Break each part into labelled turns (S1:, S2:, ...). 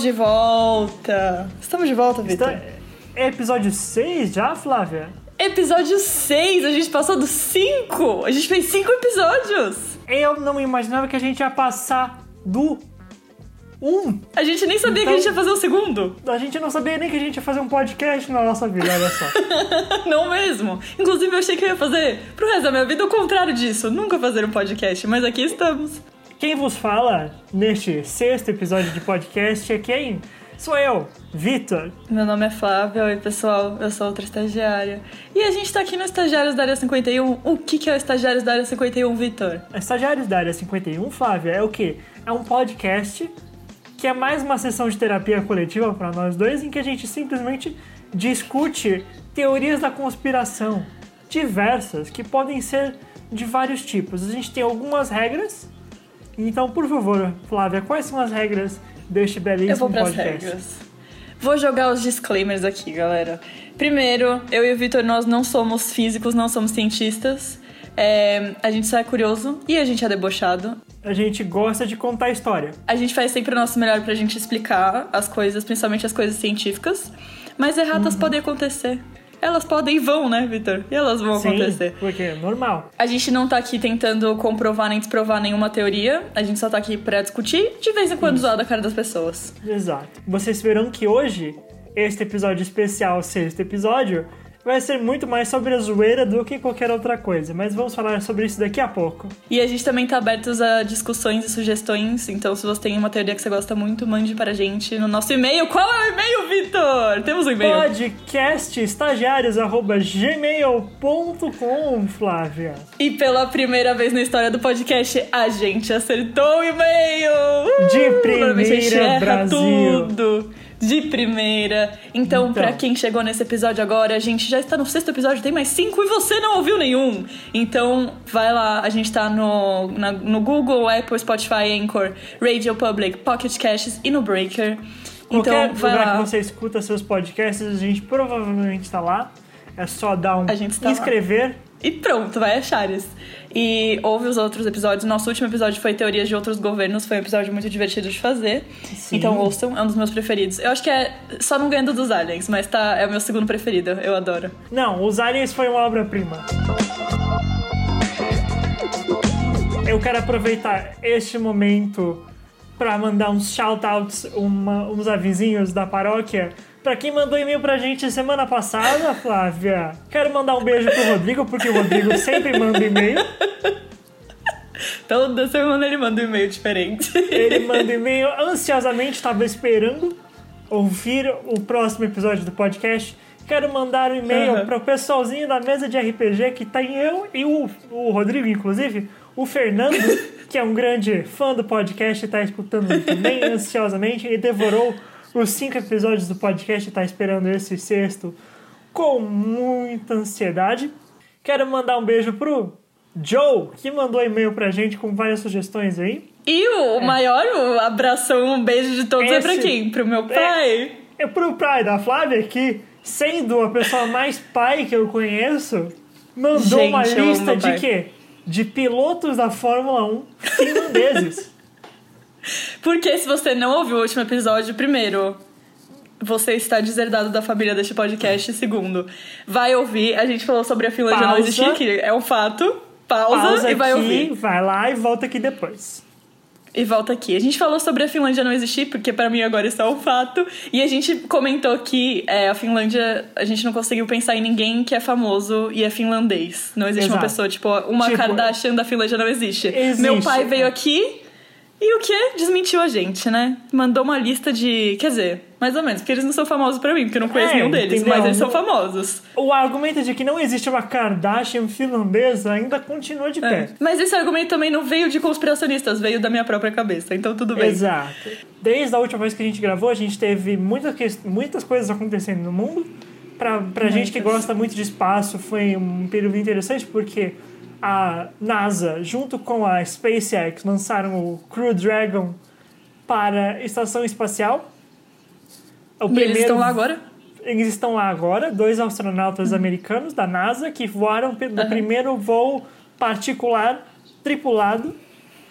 S1: Estamos de volta. Estamos de volta, Vitor.
S2: Está... É episódio 6 já, Flávia?
S1: Episódio 6, a gente passou dos 5. A gente fez 5 episódios.
S2: Eu não imaginava que a gente ia passar do 1.
S1: A gente nem sabia então, que a gente ia fazer o segundo.
S2: A gente não sabia nem que a gente ia fazer um podcast na nossa vida, olha só.
S1: não mesmo. Inclusive, eu achei que eu ia fazer pro resto da minha vida o contrário disso. Nunca fazer um podcast, mas aqui estamos.
S2: Quem vos fala neste sexto episódio de podcast é quem? Sou eu, Vitor.
S1: Meu nome é Flávia, oi pessoal, eu sou outra estagiária. E a gente tá aqui no Estagiários da Área 51. O que, que é o Estagiários da Área 51, Vitor?
S2: Estagiários da Área 51, Flávia, é o quê? É um podcast que é mais uma sessão de terapia coletiva para nós dois, em que a gente simplesmente discute teorias da conspiração diversas, que podem ser de vários tipos. A gente tem algumas regras então, por favor, Flávia, quais são as regras deste belíssimo
S1: eu vou
S2: podcast?
S1: Regras. Vou jogar os disclaimers aqui, galera. Primeiro, eu e o Vitor, nós não somos físicos, não somos cientistas. É, a gente só é curioso e a gente é debochado.
S2: A gente gosta de contar história.
S1: A gente faz sempre o nosso melhor pra gente explicar as coisas, principalmente as coisas científicas. Mas erratas uhum. podem acontecer elas podem e vão, né, Vitor? E elas vão
S2: Sim,
S1: acontecer.
S2: Porque é normal.
S1: A gente não tá aqui tentando comprovar nem desprovar nenhuma teoria. A gente só tá aqui pra discutir, de vez em quando zoar da cara das pessoas.
S2: Exato. Vocês verão que hoje, este episódio especial, sexto episódio, vai ser muito mais sobre a zoeira do que qualquer outra coisa, mas vamos falar sobre isso daqui a pouco.
S1: E a gente também tá abertos a discussões e sugestões, então se você tem uma teoria que você gosta muito, mande para a gente no nosso e-mail. Qual é o e-mail, Vitor? Temos um e-mail.
S2: podcastestagiários.gmail.com, Flávia.
S1: E pela primeira vez na história do podcast, a gente acertou o e-mail!
S2: Uh! De primeira, Brasil!
S1: Tudo de primeira. Então, então. para quem chegou nesse episódio agora, a gente já está no sexto episódio, tem mais cinco e você não ouviu nenhum. Então, vai lá, a gente tá no, na, no Google, Apple, Spotify, Anchor, Radio Public, Pocket Casts e no Breaker. Então,
S2: Qualquer
S1: vai
S2: lugar
S1: lá.
S2: que você escuta seus podcasts, a gente provavelmente está lá. É só dar um inscrever. Lá.
S1: E pronto, vai achar isso. E ouve os outros episódios. Nosso último episódio foi Teorias de Outros Governos. Foi um episódio muito divertido de fazer. Sim. Então ouçam, é um dos meus preferidos. Eu acho que é só não ganhando dos aliens, mas tá, é o meu segundo preferido. Eu adoro.
S2: Não, os aliens foi uma obra-prima. Eu quero aproveitar este momento para mandar uns shout-outs, uns avisinhos da paróquia Pra quem mandou e-mail pra gente semana passada, Flávia, quero mandar um beijo pro Rodrigo, porque o Rodrigo sempre manda e-mail.
S1: Toda semana ele manda um e-mail diferente.
S2: Ele manda e-mail ansiosamente, estava esperando ouvir o próximo episódio do podcast. Quero mandar um e-mail uhum. pro pessoalzinho da mesa de RPG que tem eu e o, o Rodrigo, inclusive, o Fernando, que é um grande fã do podcast e tá escutando também ansiosamente e devorou os cinco episódios do podcast e tá esperando esse sexto com muita ansiedade. Quero mandar um beijo pro Joe, que mandou e-mail pra gente com várias sugestões aí.
S1: E o é. maior o abração, um beijo de todos esse, é pra quem? Pro meu pai?
S2: É, é pro pai da Flávia, que, sendo a pessoa mais pai que eu conheço, mandou gente, uma lista de quê? De pilotos da Fórmula 1 finlandeses.
S1: Porque se você não ouviu o último episódio, primeiro, você está deserdado da família deste podcast. Segundo, vai ouvir. A gente falou sobre a Finlândia Pausa. não existir, que é um fato. Pausa, Pausa e vai
S2: aqui,
S1: ouvir.
S2: Vai lá e volta aqui depois.
S1: E volta aqui. A gente falou sobre a Finlândia não existir, porque para mim agora isso é um fato. E a gente comentou que é, a Finlândia, a gente não conseguiu pensar em ninguém que é famoso e é finlandês. Não existe Exato. uma pessoa, tipo, uma tipo, Kardashian da Finlândia não existe.
S2: existe.
S1: Meu pai veio aqui e o que desmentiu a gente, né? Mandou uma lista de. Quer dizer, mais ou menos, porque eles não são famosos para mim, porque eu não conheço é, nenhum deles, entendeu? mas eles são famosos.
S2: O argumento de que não existe uma Kardashian finlandesa ainda continua de pé. É.
S1: Mas esse argumento também não veio de conspiracionistas, veio da minha própria cabeça, então tudo bem.
S2: Exato. Desde a última vez que a gente gravou, a gente teve muitas, muitas coisas acontecendo no mundo. Pra, pra gente que gosta muito de espaço, foi um período interessante, porque a NASA, junto com a SpaceX, lançaram o Crew Dragon para a estação espacial.
S1: O e primeiro, eles estão lá agora?
S2: Eles estão lá agora, dois astronautas uhum. americanos da NASA que voaram no uhum. primeiro voo particular tripulado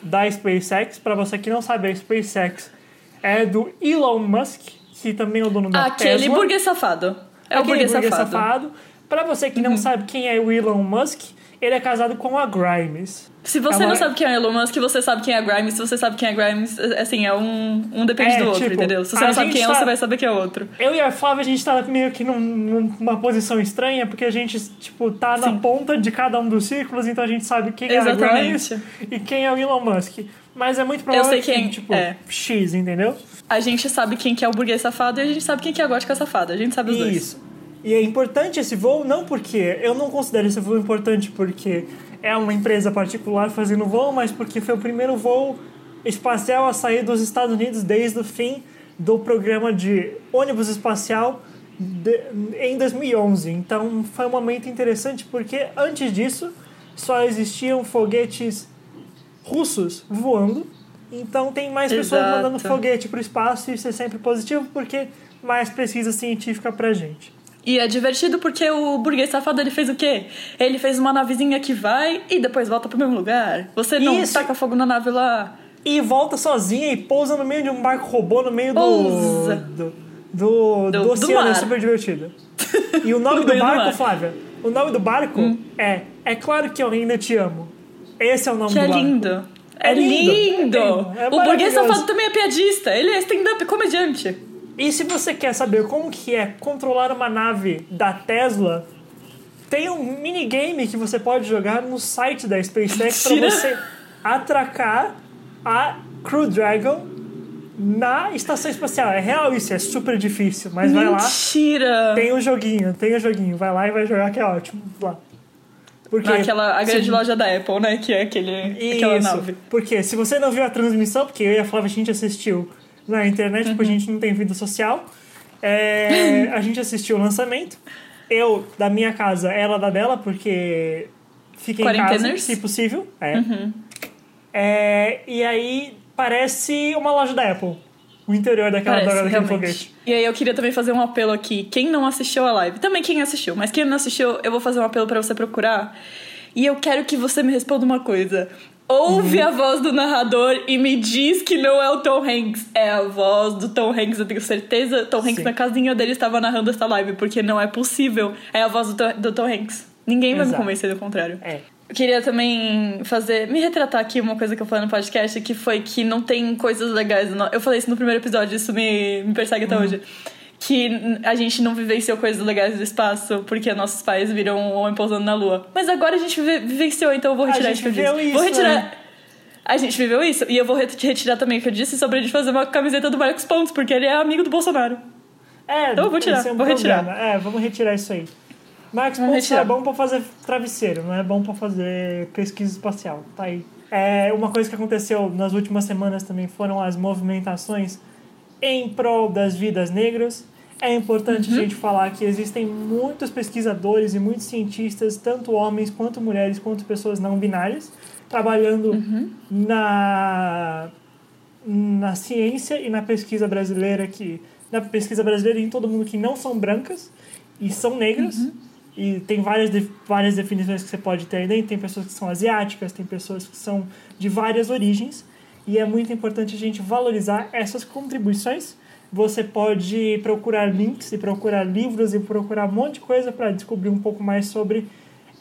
S2: da SpaceX. Para você que não sabe, a SpaceX é do Elon Musk, que também é o dono da
S1: Aquele
S2: Tesla.
S1: burguês safado. É o
S2: Aquele
S1: burguês, safado.
S2: Pra você que não sabe quem é o Elon Musk, ele é casado com a Grimes.
S1: Se você
S2: É uma-
S1: não sabe quem é Elon Musk, você sabe quem é a Grimes. Se você sabe quem é a Grimes, assim, é um, um depende
S2: É,
S1: do outro,
S2: tipo,
S1: entendeu? Se você não sabe quem é,
S2: tá-
S1: você vai saber quem é o outro.
S2: Eu e a Flávia, a gente tá meio que num- numa posição estranha, porque a gente, tipo, tá na
S1: Sim.
S2: ponta de cada um dos círculos, então a gente sabe quem é a
S1: Exatamente.
S2: Grimes e quem é o Elon Musk. Mas é muito provável
S1: sei quem
S2: que, tipo,
S1: é.
S2: X, entendeu?
S1: A gente sabe quem que é o burguês safado e a gente sabe quem que é a gótica safada. A gente sabe os dois.
S2: Isso. E é importante esse voo, não porque eu não considero esse voo importante porque é uma empresa particular fazendo voo, mas porque foi o primeiro voo espacial a sair dos Estados Unidos desde o fim do programa de ônibus espacial de- em 2011. Então foi um momento interessante porque antes disso só existiam foguetes russos voando. Então tem mais pessoas
S1: Exato.
S2: mandando foguete para o espaço e isso é sempre positivo porque mais pesquisa científica pra gente.
S1: E é divertido porque o burguês safado ele fez o quê? Ele fez uma navezinha que vai e depois volta pro mesmo lugar. Você não
S2: Isso.
S1: taca fogo na nave lá.
S2: E volta sozinha e pousa no meio de um barco robô no meio do.
S1: Pousa.
S2: Do, do, do,
S1: Do- do
S2: oceano, é super divertido. E o nome
S1: No
S2: do
S1: do
S2: barco.
S1: Hum.
S2: Flávia, o nome do barco é É Claro que eu ainda te amo. Esse é o nome
S1: Que
S2: do
S1: é
S2: barco.
S1: lindo.
S2: É
S1: É
S2: lindo,
S1: lindo.
S2: é lindo, é
S1: o burguês safado também é piadista. Ele é stand-up comediante.
S2: E se você quer saber como que é controlar uma nave da Tesla, tem um minigame que você pode jogar no site da SpaceX para
S1: Mentira.
S2: você atracar a Crew Dragon na estação espacial. É real isso, é super difícil, mas vai lá,
S1: Mentira.
S2: tem o joguinho, tem o joguinho, vai lá e vai jogar que é ótimo. Lá. Porque
S1: Naquela, a grande
S2: se-
S1: loja da Apple, né? Que é aquele, aquela
S2: isso.
S1: nave.
S2: Porque se você não viu a transmissão, porque eu e a Flávia a gente assistiu na internet,
S1: Uhum.
S2: porque a gente não tem vida social, é, a gente assistiu o lançamento. Eu da minha casa, ela da dela, porque fica em casa, se possível. É.
S1: Uhum.
S2: É, e aí parece uma loja da Apple. O interior daquela
S1: Parece,
S2: droga daquele foguete.
S1: E aí eu queria também fazer um apelo aqui. Quem não assistiu a live, também quem assistiu, mas quem não assistiu, eu vou fazer um apelo pra você procurar. E eu quero que você me responda uma coisa. Ouve
S2: Uhum.
S1: a voz do narrador e me diz que não é o Tom Hanks. É a voz do Tom Hanks, eu tenho certeza. Tom Hanks
S2: Sim.
S1: na casinha dele estava narrando essa live, porque não é possível. É a voz do, Tom- do Tom Hanks. Ninguém vai me
S2: Exato.
S1: convencer do contrário.
S2: É.
S1: Eu queria também fazer. Me retratar aqui uma coisa que eu falei no podcast, que foi que não tem coisas legais. no- Eu falei isso no primeiro episódio, isso me, me persegue
S2: Uhum.
S1: até hoje. Que a gente não vivenciou coisas legais do espaço porque nossos pais viram um homem pousando na lua. Mas agora a gente vive- vivenciou, então eu vou retirar isso que eu disse.
S2: isso,
S1: vou retirar.
S2: né?
S1: A gente viveu isso. E eu vou ret- retirar também o que eu disse sobre a gente fazer uma camiseta do Marcos Pontes, porque ele é amigo do Bolsonaro.
S2: É,
S1: Então eu vou tirar,
S2: esse é um
S1: vou retirar.
S2: É, vamos retirar isso aí. Marcos
S1: Vamos
S2: Pontes
S1: retirar.
S2: é bom pra fazer travesseiro, não é bom pra fazer pesquisa espacial. Tá aí. É, uma coisa que aconteceu nas últimas semanas também foram as movimentações em prol das vidas negras. É importante
S1: Uhum.
S2: a gente falar que existem muitos pesquisadores e muitos cientistas, tanto homens quanto mulheres, quanto pessoas não binárias, trabalhando
S1: Uhum.
S2: na na ciência e na pesquisa brasileira que na pesquisa brasileira em todo mundo que não são brancas e são negras e tem várias de- várias definições que você pode ter aí tem pessoas que são asiáticas tem pessoas que são de várias origens e é muito importante a gente valorizar essas contribuições você pode procurar links e procurar livros e procurar um monte de coisa para descobrir um pouco mais sobre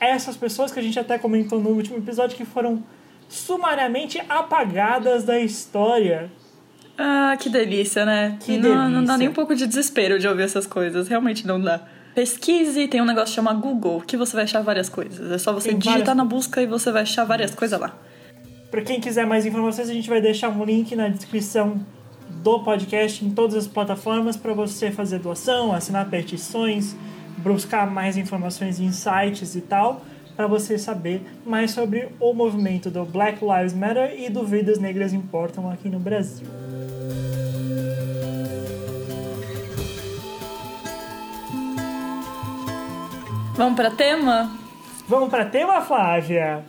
S2: essas pessoas que a gente até comentou no último episódio que foram sumariamente apagadas da história.
S1: Ah, que delícia, né?
S2: Que
S1: não, não dá
S2: delícia.
S1: nem um pouco de desespero de ouvir essas coisas. Realmente não dá. Pesquise, tem um negócio chamado Google, que você vai achar várias coisas. É só você
S2: Tem
S1: digitar
S2: várias
S1: na busca e você vai achar várias coisas lá.
S2: Para quem quiser mais informações, a gente vai deixar um link na descrição do podcast em todas as plataformas para você fazer doação, assinar petições, buscar mais informações em sites e tal, para você saber mais sobre o movimento do Black Lives Matter e do Vidas Negras Importam aqui no Brasil.
S1: Vamos pra tema?
S2: Vamos para tema, Flávia?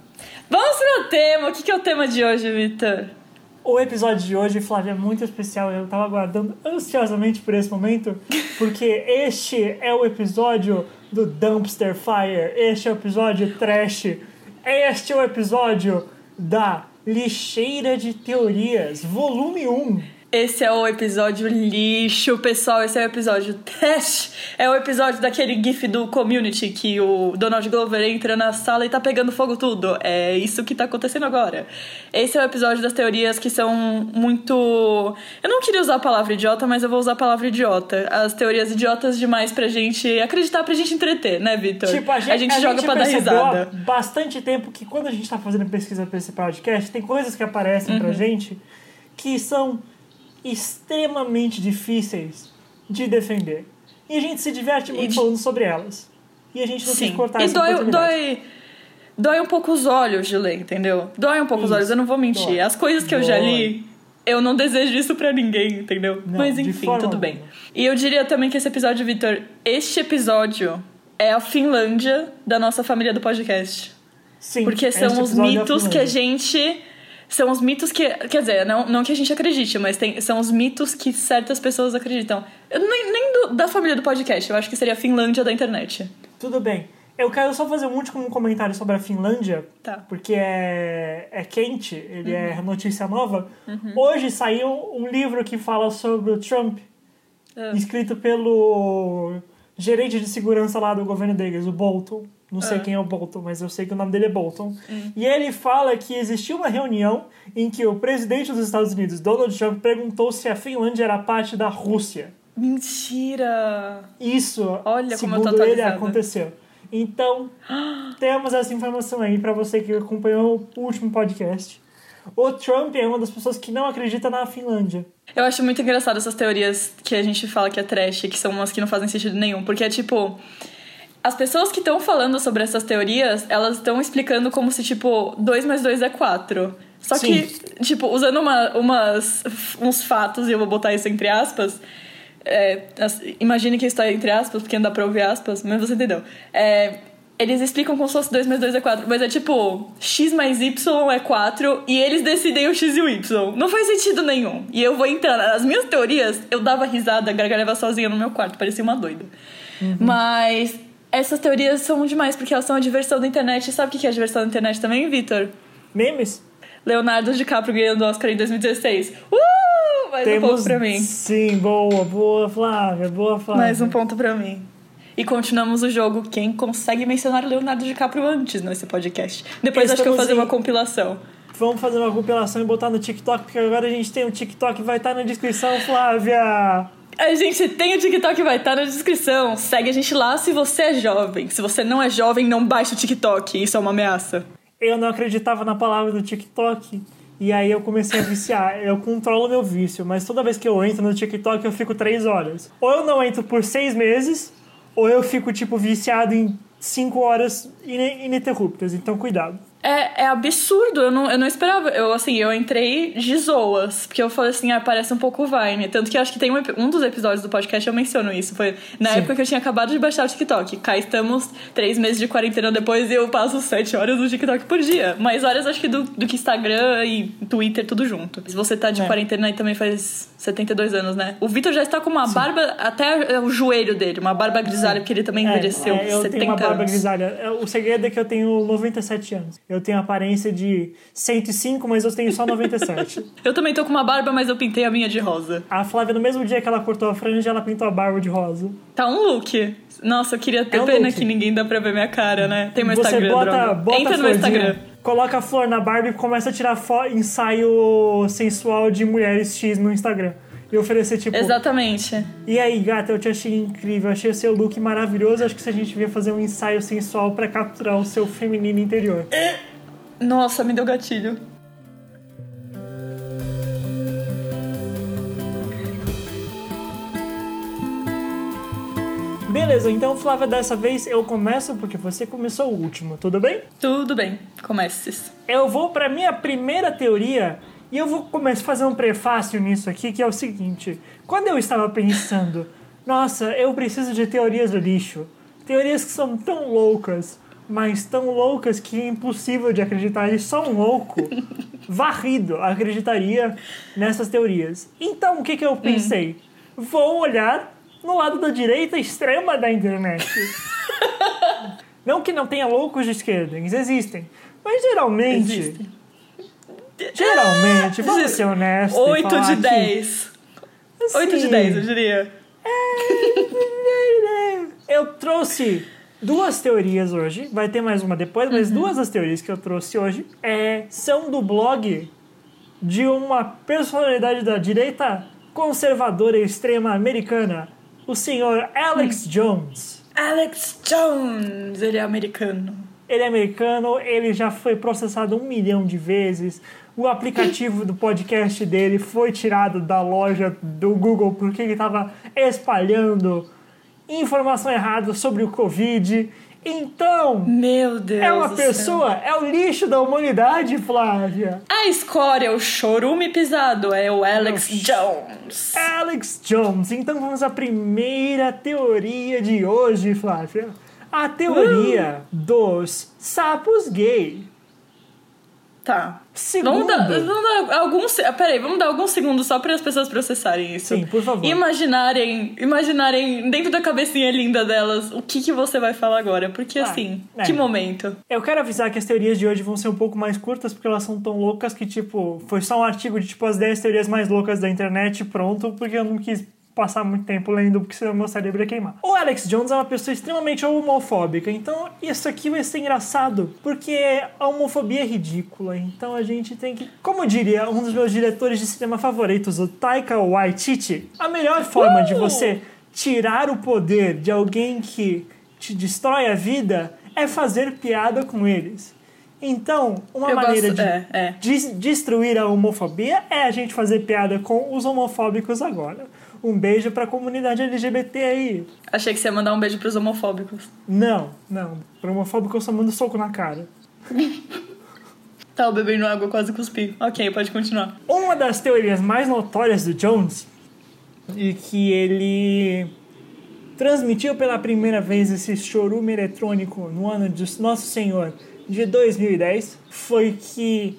S1: Vamos pro tema! O que é o tema de hoje, Vitor?
S2: O episódio de hoje, Flávia, é muito especial. Eu tava aguardando ansiosamente por esse momento, porque este é o episódio do Dumpster Fire. Este é o episódio trash. Este é o episódio da Lixeira de Teorias, volume 1.
S1: Esse é o episódio lixo, pessoal. Esse é o episódio trash. É o episódio daquele gif do Community que o Donald Glover entra na sala e tá pegando fogo tudo. É isso que tá acontecendo agora. Esse é o episódio das teorias que são muito. Eu não queria usar a palavra idiota, mas eu vou usar a palavra idiota. As teorias idiotas demais pra gente acreditar, pra gente entreter, né, Vitor?
S2: Tipo, a gente,
S1: a gente
S2: a
S1: joga
S2: gente
S1: pra dar risada.
S2: há bastante tempo que quando a gente tá fazendo pesquisa pra esse podcast, tem coisas que aparecem
S1: Uhum.
S2: pra gente que são extremamente difíceis de defender. E a gente se diverte muito
S1: de-
S2: falando sobre elas. E a gente não quis
S1: Sim.
S2: cortar
S1: E
S2: essa
S1: dói, dói, dói um pouco os olhos de ler, entendeu? Dói um pouco os
S2: Isso.
S1: olhos, eu não vou mentir.
S2: Dói.
S1: As coisas que eu já
S2: Dói.
S1: li, eu não desejo isso pra ninguém, entendeu?
S2: Não,
S1: Mas enfim, tudo
S2: alguma.
S1: bem. E eu diria também que esse episódio, Vitor, este episódio é a Finlândia da nossa família do podcast.
S2: Sim,
S1: Porque são os
S2: é
S1: mitos que a gente. São os mitos que. Quer dizer, não, não que a gente acredite, mas tem, são os mitos que certas pessoas acreditam. Eu nem nem do- da família do podcast, eu acho que seria a Finlândia da internet.
S2: Tudo bem. Eu quero só fazer um último comentário sobre a Finlândia,
S1: Tá.
S2: porque é, é quente, ele
S1: Uhum.
S2: é notícia nova. Hoje saiu um livro que fala sobre o Trump,
S1: Ah.
S2: escrito pelo gerente de segurança lá do governo deles, o Bolton. Não sei
S1: Ah.
S2: quem é o Bolton, mas eu sei que o nome dele é Bolton.
S1: Hum.
S2: E ele fala que existiu uma reunião em que o presidente dos Estados Unidos, Donald Trump, perguntou se a Finlândia era parte da Rússia.
S1: Mentira!
S2: Isso,
S1: Olha como eu tô
S2: segundo ele, aconteceu. Então, temos essa informação aí pra você que acompanhou o último podcast. O Trump é uma das pessoas que não acredita na Finlândia.
S1: Eu acho muito engraçado essas teorias que a gente fala que é trash, que são umas que não fazem sentido nenhum. Porque é tipo. As pessoas que estão falando sobre essas teorias, elas estão explicando como se, tipo, 2 mais 2 é 4. Só
S2: Sim.
S1: que, tipo, usando uma, umas, uns fatos, e eu vou botar isso entre aspas. É, imagine que isso tá entre aspas, porque não dá pra ouvir aspas, mas você entendeu. É, eles explicam como se fosse 2 mais 2 é 4, mas é tipo, x mais y é 4 e eles decidem o x e o y. Não faz sentido nenhum. E eu vou entrar. As minhas teorias, eu dava risada, gargalhava sozinha no meu quarto, parecia uma doida. Mas essas teorias são demais, porque elas são a diversão da internet. E sabe o que é a diversão da internet também, Vitor?
S2: Memes?
S1: Leonardo DiCaprio ganhando o Oscar em 2016. Uh! Mais um ponto pra mim.
S2: Sim, boa, boa, Flávia, boa, Flávia.
S1: Mais um ponto pra mim. E continuamos o jogo. Quem consegue mencionar Leonardo DiCaprio antes nesse podcast? Depois acho que eu vou
S2: Estamos
S1: fazer
S2: em-
S1: uma compilação.
S2: Vamos fazer uma compilação e botar no TikTok, porque agora a gente tem um TikTok, vai estar na descrição, Flávia.
S1: A gente tem o TikTok, vai estar na descrição. Segue a gente lá se você é jovem. Se você não é jovem, não baixe o TikTok. Isso é uma ameaça.
S2: Eu não acreditava na palavra do TikTok. E aí eu comecei a viciar. Eu controlo meu vício, mas toda vez que eu entro no TikTok eu fico três horas. Ou eu não entro por seis meses, ou eu fico, tipo, viciado em cinco horas ininterruptas. Então, cuidado.
S1: É, é absurdo, eu não, eu não esperava. Eu, assim, eu entrei de zoas, porque eu falei assim, ah, parece um pouco Vine. Tanto que eu acho que tem um, um dos episódios do podcast eu menciono isso. Foi na
S2: Sim.
S1: época que eu tinha acabado de baixar o TikTok. Cá estamos, três meses de quarentena depois, e eu passo sete horas no TikTok por dia. Mais horas, acho que do, do que Instagram e Twitter, tudo junto. Se você tá de
S2: É.
S1: quarentena aí também faz 72 anos, né? O Vitor já está com uma barba até o joelho dele, uma barba grisalha, porque ele também envelheceu
S2: é, eu
S1: 70
S2: tenho uma barba
S1: anos.
S2: grisalha. É, O segredo é que eu tenho 97 anos. Eu tenho aparência de 105, mas eu tenho só 97.
S1: Eu também tô com uma barba, mas eu pintei a minha de rosa.
S2: a Flávia, no mesmo dia que ela cortou a franja, ela pintou a barba de rosa.
S1: Tá um look. Nossa, eu queria ter
S2: É
S1: pena
S2: look.
S1: que ninguém dá pra ver minha cara, né? Tem meu
S2: Você
S1: Instagram,
S2: bota,
S1: droga.
S2: bota
S1: Entra
S2: a
S1: no meu Instagram.
S2: Coloca a flor na barba e começa a tirar ensaio sensual de mulheres X no Instagram. E oferecer, tipo...
S1: Exatamente.
S2: E aí, gata, eu te achei incrível, achei o seu look maravilhoso. Acho que se a gente devia fazer um ensaio sensual pra capturar o seu feminino interior.
S1: Nossa, me deu gatilho.
S2: Beleza, então, Flávia, dessa vez eu começo porque você começou o último, tudo bem?
S1: Tudo bem, comeces.
S2: Eu vou pra minha primeira teoria e eu vou começar a fazer um prefácio nisso aqui, que é o seguinte. Quando eu estava pensando, nossa, eu preciso de teorias do lixo. Teorias que são tão loucas, mas tão loucas que é impossível de acreditar. E só um louco, varrido, acreditaria nessas teorias. Então, o que, que eu pensei? Vou olhar no lado da direita extrema da internet. Não que não tenha loucos de esquerda, eles existem. Mas geralmente
S1: Existem.
S2: Geralmente, vamos ser honestos.
S1: 8 de 10.
S2: Assim,
S1: 8 de 10, eu diria.
S2: Eu trouxe duas teorias hoje, vai ter mais uma depois,
S1: Uhum.
S2: mas duas das teorias que eu trouxe hoje é, são do blog de uma personalidade da direita conservadora e extrema americana, o senhor Alex
S1: Hum.
S2: Jones.
S1: Alex Jones, ele é americano.
S2: Ele é americano, ele já foi processado um milhão de vezes. O aplicativo do podcast dele foi tirado da loja do Google porque ele estava espalhando informação errada sobre o Covid. Então,
S1: Meu Deus.
S2: é uma
S1: do céu.
S2: pessoa, é o lixo da humanidade, Flávia.
S1: A escória, o chorume pisado, é o Alex Jones.
S2: Alex Jones. Então vamos à primeira teoria de hoje, Flávia. A teoria dos sapos gay.
S1: Tá.
S2: Segundo.
S1: Vamos dar, vamos dar alguns. Peraí, vamos dar alguns segundos só para as pessoas processarem isso.
S2: Sim, por favor.
S1: Imaginarem, imaginarem dentro da cabecinha linda delas o que, que você vai falar agora. Porque
S2: Ah,
S1: assim,
S2: é.
S1: que momento.
S2: Eu quero avisar que as teorias de hoje vão ser um pouco mais curtas, porque elas são tão loucas que, tipo, foi só um artigo de, tipo, as 10 teorias mais loucas da internet pronto, porque eu não quis passar muito tempo lendo, porque senão meu cérebro ia queimar. O Alex Jones é uma pessoa extremamente homofóbica, então isso aqui vai ser engraçado, porque a homofobia é ridícula, então a gente tem que... Como diria um dos meus diretores de cinema favoritos, o Taika Waititi, a melhor forma de
S1: Uh!
S2: você tirar o poder de alguém que te destrói a vida é fazer piada com eles. Então, uma
S1: Eu
S2: maneira
S1: gosto-
S2: de
S1: é, é.
S2: des- destruir a homofobia é a gente fazer piada com os homofóbicos agora. Um beijo pra comunidade LGBT aí.
S1: Achei que você ia mandar um beijo pros homofóbicos.
S2: Não, não. Pra homofóbico eu só mando soco na cara.
S1: Tava bebendo água, quase cuspi. Ok, pode continuar.
S2: Uma das teorias mais notórias do Jones e que ele transmitiu pela primeira vez esse chorume eletrônico no ano de Nosso Senhor de 2010 foi que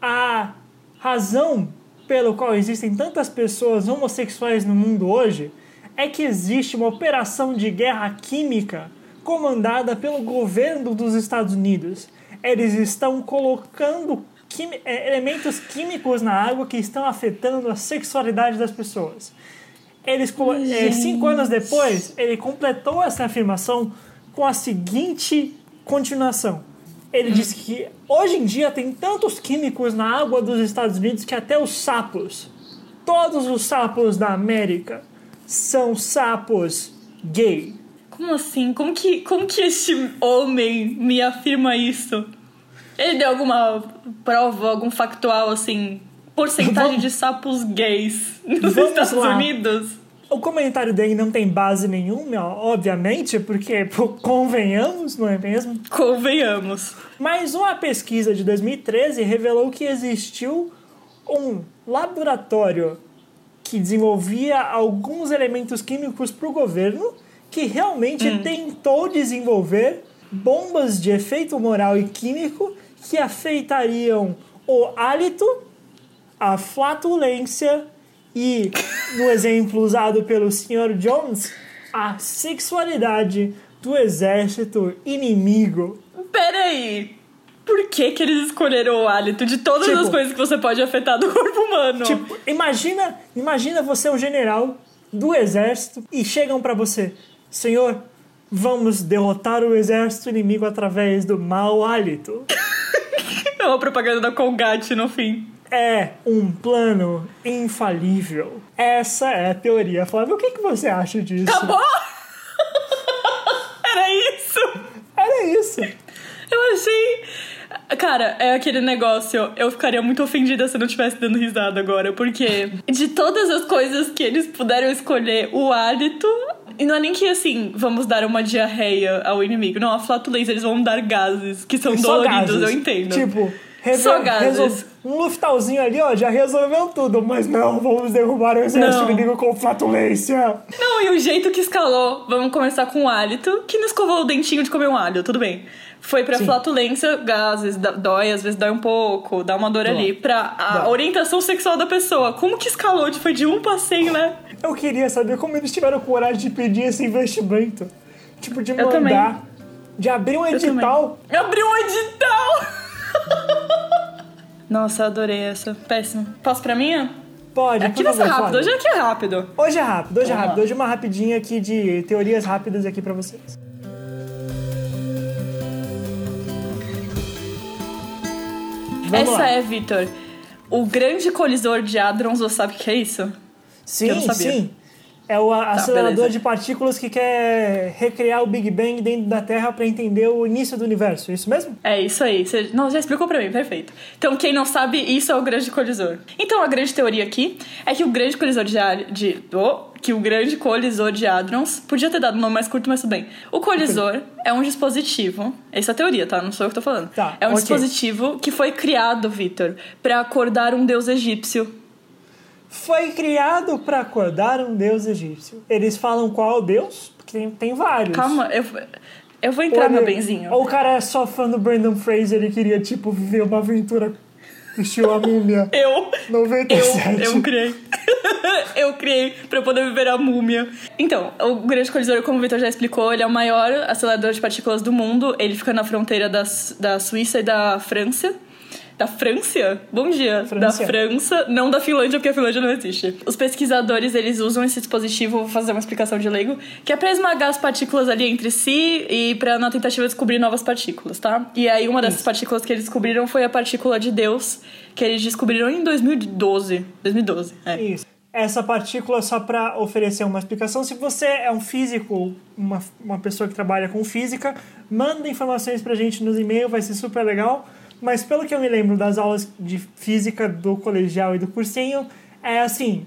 S2: a razão pelo qual existem tantas pessoas homossexuais no mundo hoje é que existe uma operação de guerra química comandada pelo governo dos Estados Unidos. Eles estão colocando quimi- eh, elementos químicos na água que estão afetando a sexualidade das pessoas. Eles, eh, cinco anos depois, ele completou essa afirmação com a seguinte continuação. Ele disse que hoje em dia tem tantos químicos na água dos Estados Unidos que até os sapos, todos os sapos da América, são sapos gay.
S1: Como assim? Como que, como que este homem me afirma isso? Ele deu alguma prova, algum factual, assim, porcentagem
S2: Vamos-
S1: de sapos gays nos Estados
S2: lá.
S1: Unidos?
S2: O comentário dele não tem base nenhuma, obviamente, porque pô, convenhamos, não é mesmo?
S1: Convenhamos.
S2: Mas uma pesquisa de 2013 revelou que existiu um laboratório que desenvolvia alguns elementos químicos para o governo que realmente tentou desenvolver bombas de efeito moral e químico que afetariam o hálito, a flatulência e, no exemplo usado pelo Sr. Jones, a sexualidade do exército inimigo.
S1: Peraí. Por que, que eles escolheram o hálito de todas
S2: Tipo-
S1: as coisas que você pode afetar do corpo humano?
S2: Tipo, imagina, imagina você um general do exército e chegam pra você, senhor, vamos derrotar o exército inimigo através do mau hálito.
S1: É uma propaganda da Colgate no fim.
S2: É um plano infalível. Essa é a teoria. Flávio, o que, que você acha disso?
S1: Acabou? Era isso?
S2: Era isso.
S1: Eu achei. Cara, é aquele negócio. Eu ficaria muito ofendida se eu não estivesse dando risada agora, porque de todas as coisas que eles puderam escolher, o hálito. E não é nem que assim, vamos dar uma diarreia ao inimigo. Não, a flatulência, eles vão dar gases que são doloridos,
S2: gases.
S1: eu entendo.
S2: Tipo,
S1: Só gases.
S2: resol- um luftalzinho ali, ó, já resolveu tudo. Mas não, vamos derrubar o exército
S1: Não.
S2: inimigo com flatulência.
S1: Não, e o jeito que escalou, vamos começar com o hálito, que não escovou o dentinho de comer um alho, tudo bem. Foi pra
S2: Sim.
S1: flatulência, gases, dói, às vezes dói um pouco, dá uma dor
S2: Dói.
S1: ali. Pra a
S2: Dói.
S1: orientação sexual da pessoa. Como que escalou? Foi de um 100, né?
S2: Eu queria saber como eles tiveram coragem de pedir esse investimento. Tipo, de mandar, de abrir um edital.
S1: Abriu um edital! Nossa, eu adorei essa. Péssimo. Posso pra minha?
S2: Pode,
S1: Aqui
S2: por
S1: vai ser rápido. Hoje aqui é rápido.
S2: Hoje é rápido, hoje é rápido.
S1: lá.
S2: Hoje é uma rapidinha aqui de teorias rápidas aqui pra vocês. Vamos
S1: essa
S2: lá.
S1: é, Vitor. O grande colisor de hadrons, você sabe o que é isso?
S2: Sim, sim. É o acelerador
S1: beleza.
S2: de partículas que quer recriar o Big Bang dentro da Terra para entender o início do universo. É isso mesmo?
S1: É isso aí. Você não, já explicou pra mim, perfeito. Então, quem não sabe, isso é o grande colisor. Então, a grande teoria aqui é que o grande colisor de, de oh, que o grande colisor de hadrons podia ter dado um nome mais curto, mas tudo bem. O colisor é um dispositivo. Essa é a teoria, tá? Não sou eu que tô falando.
S2: Tá,
S1: é um
S2: ok.
S1: dispositivo que foi criado, Vitor, pra acordar um deus egípcio.
S2: Foi criado para acordar um deus egípcio. Eles falam qual deus? Porque tem, tem vários.
S1: Calma, eu, eu vou entrar,
S2: Ou
S1: meu
S2: ele-
S1: benzinho.
S2: Ou o cara é só fã do Brandon Fraser e queria, tipo, viver uma aventura estilo a múmia
S1: Eu
S2: 97.
S1: Eu, eu criei. eu criei pra poder viver a múmia. Então, o grande colisor, como o Victor já explicou, ele é o maior acelerador de partículas do mundo. Ele fica na fronteira da, da Suíça e da França. Da França? Bom dia.
S2: França.
S1: Da França, não da Finlândia, porque a Finlândia não existe. Os pesquisadores, eles usam esse dispositivo, vou fazer uma explicação de leigo, que é pra esmagar as partículas ali entre si e pra, na tentativa de descobrir novas partículas, tá? E aí, uma dessas partículas que eles descobriram foi a partícula de Deus, que eles descobriram em 2012. 2012, é.
S2: Isso. Essa partícula, só para oferecer uma explicação, se você é um físico, uma, uma pessoa que trabalha com física, manda informações pra gente nos e-mails, vai ser super legal. Mas pelo que eu me lembro das aulas de física do colegial e do cursinho, é assim: